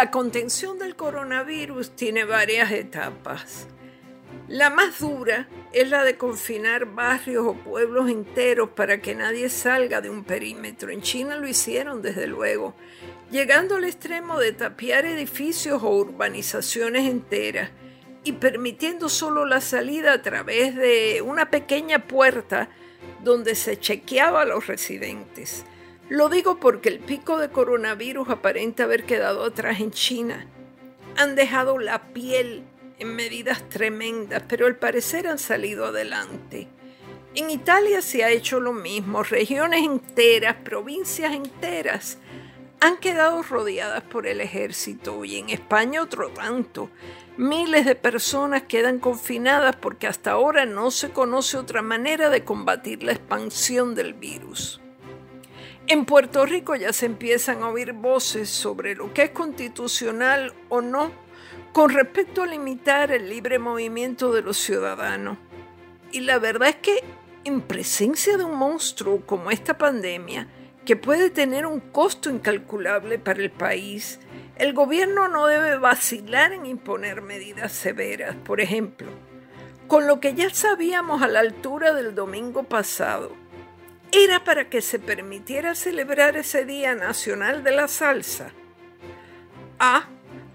La contención del coronavirus tiene varias etapas. La más dura es la de confinar barrios o pueblos enteros para que nadie salga de un perímetro. En China lo hicieron, desde luego, llegando al extremo de tapiar edificios o urbanizaciones enteras y permitiendo solo la salida a través de una pequeña puerta donde se chequeaba a los residentes. Lo digo porque el pico de coronavirus aparenta haber quedado atrás en China. Han dejado la piel en medidas tremendas, pero al parecer han salido adelante. En Italia se ha hecho lo mismo. Regiones enteras, provincias enteras han quedado rodeadas por el ejército y en España otro tanto. Miles de personas quedan confinadas porque hasta ahora no se conoce otra manera de combatir la expansión del virus. En Puerto Rico ya se empiezan a oír voces sobre lo que es constitucional o no con respecto a limitar el libre movimiento de los ciudadanos. Y la verdad es que en presencia de un monstruo como esta pandemia, que puede tener un costo incalculable para el país, el gobierno no debe vacilar en imponer medidas severas. Por ejemplo, con lo que ya sabíamos a la altura del domingo pasado, era para que se permitiera celebrar ese Día Nacional de la Salsa. Ah,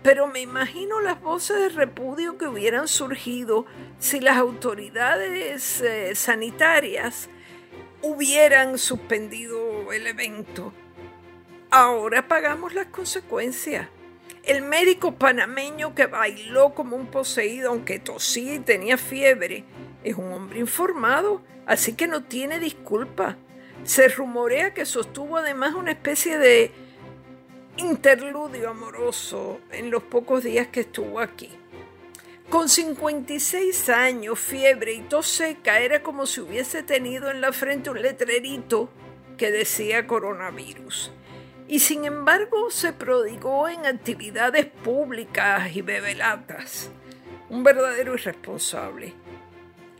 pero me imagino las voces de repudio que hubieran surgido si las autoridades eh, sanitarias hubieran suspendido el evento. Ahora pagamos las consecuencias. El médico panameño que bailó como un poseído, aunque tosía y tenía fiebre, es un hombre informado, así que no tiene disculpa. Se rumorea que sostuvo además una especie de interludio amoroso en los pocos días que estuvo aquí. Con 56 años, fiebre y tos seca, era como si hubiese tenido en la frente un letrerito que decía coronavirus. Y sin embargo se prodigó en actividades públicas y bebelatas. Un verdadero irresponsable.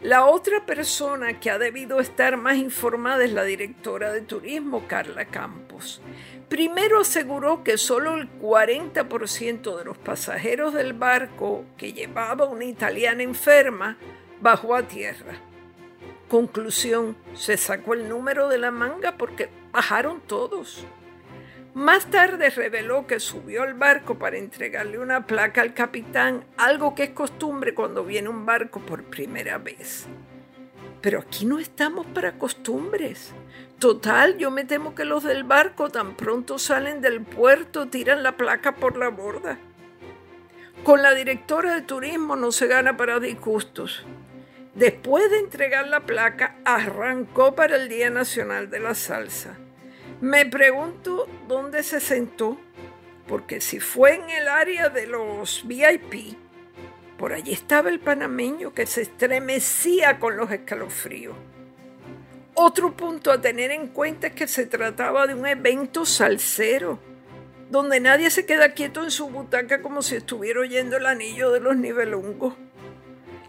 La otra persona que ha debido estar más informada es la directora de turismo, Carla Campos. Primero aseguró que solo el 40% de los pasajeros del barco que llevaba una italiana enferma bajó a tierra. Conclusión, se sacó el número de la manga porque bajaron todos. Más tarde reveló que subió al barco para entregarle una placa al capitán, algo que es costumbre cuando viene un barco por primera vez. Pero aquí no estamos para costumbres. Total, yo me temo que los del barco tan pronto salen del puerto tiran la placa por la borda. Con la directora de turismo no se gana para disgustos. Después de entregar la placa, arrancó para el Día Nacional de la Salsa. Me pregunto dónde se sentó, porque si fue en el área de los VIP, por allí estaba el panameño que se estremecía con los escalofríos. Otro punto a tener en cuenta es que se trataba de un evento salsero, donde nadie se queda quieto en su butaca como si estuviera oyendo el anillo de los nivelungos.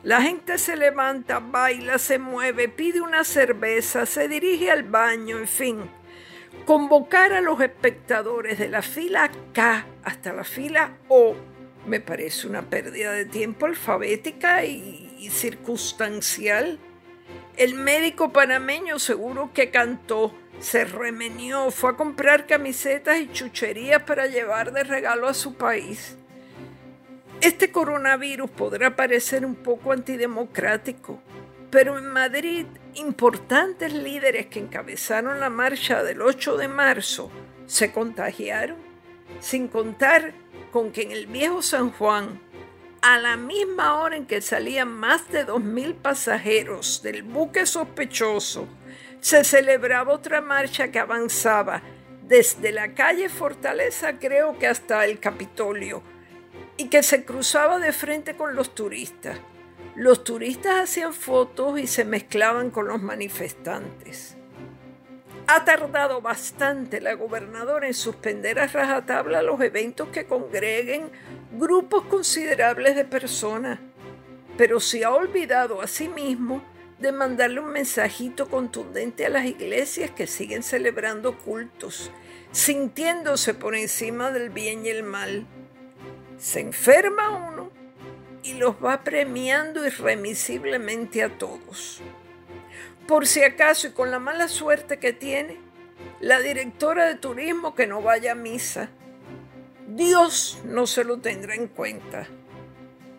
La gente se levanta, baila, se mueve, pide una cerveza, se dirige al baño, en fin. Convocar a los espectadores de la fila K hasta la fila O me parece una pérdida de tiempo alfabética y, y circunstancial. El médico panameño seguro que cantó, se remenió, fue a comprar camisetas y chucherías para llevar de regalo a su país. Este coronavirus podrá parecer un poco antidemocrático, pero en Madrid, importantes líderes que encabezaron la marcha del 8 de marzo se contagiaron, sin contar con que en el viejo San Juan, a la misma hora en que salían más de 2.000 pasajeros del buque sospechoso, se celebraba otra marcha que avanzaba desde la calle Fortaleza creo que hasta el Capitolio y que se cruzaba de frente con los turistas. Los turistas hacían fotos y se mezclaban con los manifestantes. Ha tardado bastante la gobernadora en suspender a rajatabla los eventos que congreguen grupos considerables de personas, pero se ha olvidado a sí mismo de mandarle un mensajito contundente a las iglesias que siguen celebrando cultos, sintiéndose por encima del bien y el mal Se enferma uno y los va premiando irremisiblemente a todos. Por si acaso y con la mala suerte que tiene, la directora de turismo que no vaya a misa. Dios no se lo tendrá en cuenta.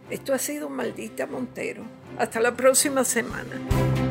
Esto ha sido Maldita Montero. Hasta la próxima semana.